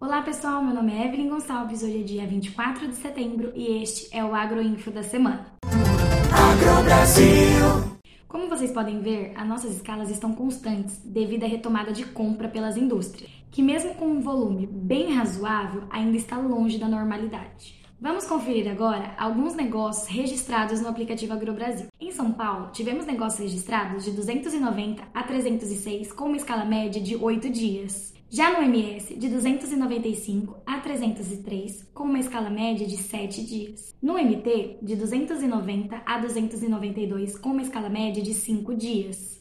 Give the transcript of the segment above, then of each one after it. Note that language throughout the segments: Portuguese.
Olá pessoal, meu nome é Evelyn Gonçalves, hoje é dia 24 de setembro e este é o Agroinfo da semana. Agro Brasil. Como vocês podem ver, as nossas escalas estão constantes devido à retomada de compra pelas indústrias, que mesmo com um volume bem razoável, ainda está longe da normalidade. Vamos conferir agora alguns negócios registrados no aplicativo AgroBrasil. Em São Paulo, tivemos negócios registrados de 290 a 306 com uma escala média de 8 dias. Já no MS, de 295 a 303, com uma escala média de 7 dias. No MT, de 290 a 292, com uma escala média de 5 dias.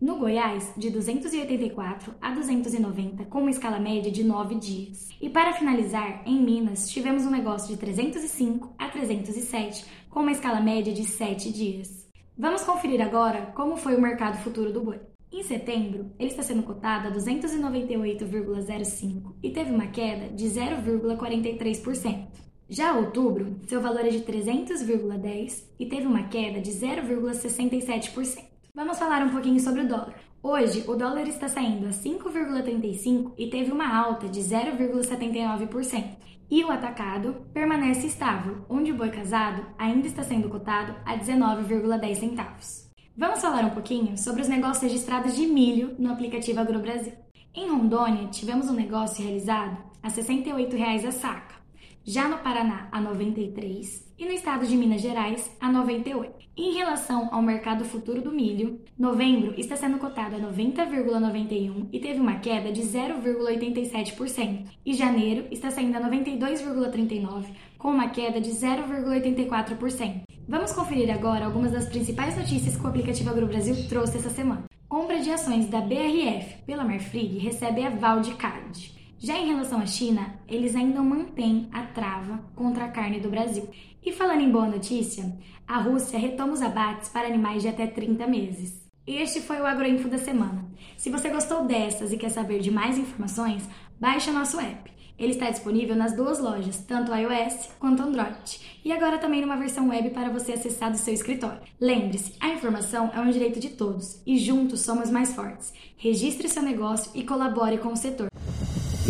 No Goiás, de 284 a 290, com uma escala média de 9 dias. E para finalizar, em Minas, tivemos um negócio de 305 a 307, com uma escala média de 7 dias. Vamos conferir agora como foi o mercado futuro do boi. Em setembro, ele está sendo cotado a 298,05 e teve uma queda de 0,43%. Já outubro, seu valor é de 300,10 e teve uma queda de 0,67%. Vamos falar um pouquinho sobre o dólar. Hoje, o dólar está saindo a 5,35 e teve uma alta de 0,79%. E o atacado permanece estável, onde o boi casado ainda está sendo cotado a 19,10 centavos. Vamos falar um pouquinho sobre os negócios registrados de milho no aplicativo AgroBrasil. Em Rondônia, tivemos um negócio realizado a R$ 68,00 a saca. Já no Paraná, a 93 e no estado de Minas Gerais, a 98. Em relação ao mercado futuro do milho, novembro está sendo cotado a 90,91 e teve uma queda de 0,87%, e janeiro está saindo a 92,39 com uma queda de 0,84%. Vamos conferir agora algumas das principais notícias que o aplicativo AgroBrasil trouxe essa semana. Compra de ações da BRF pela Marfrig recebe aval de CAD. Já em relação à China, eles ainda mantêm a trava contra a carne do Brasil. E falando em boa notícia, a Rússia retoma os abates para animais de até 30 meses. Este foi o Agroinfo da semana. Se você gostou dessas e quer saber de mais informações, baixe nosso app. Ele está disponível nas duas lojas, tanto iOS quanto Android, e agora também numa versão web para você acessar do seu escritório. Lembre-se, a informação é um direito de todos e juntos somos mais fortes. Registre seu negócio e colabore com o setor.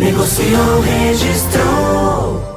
Negociou, registrou.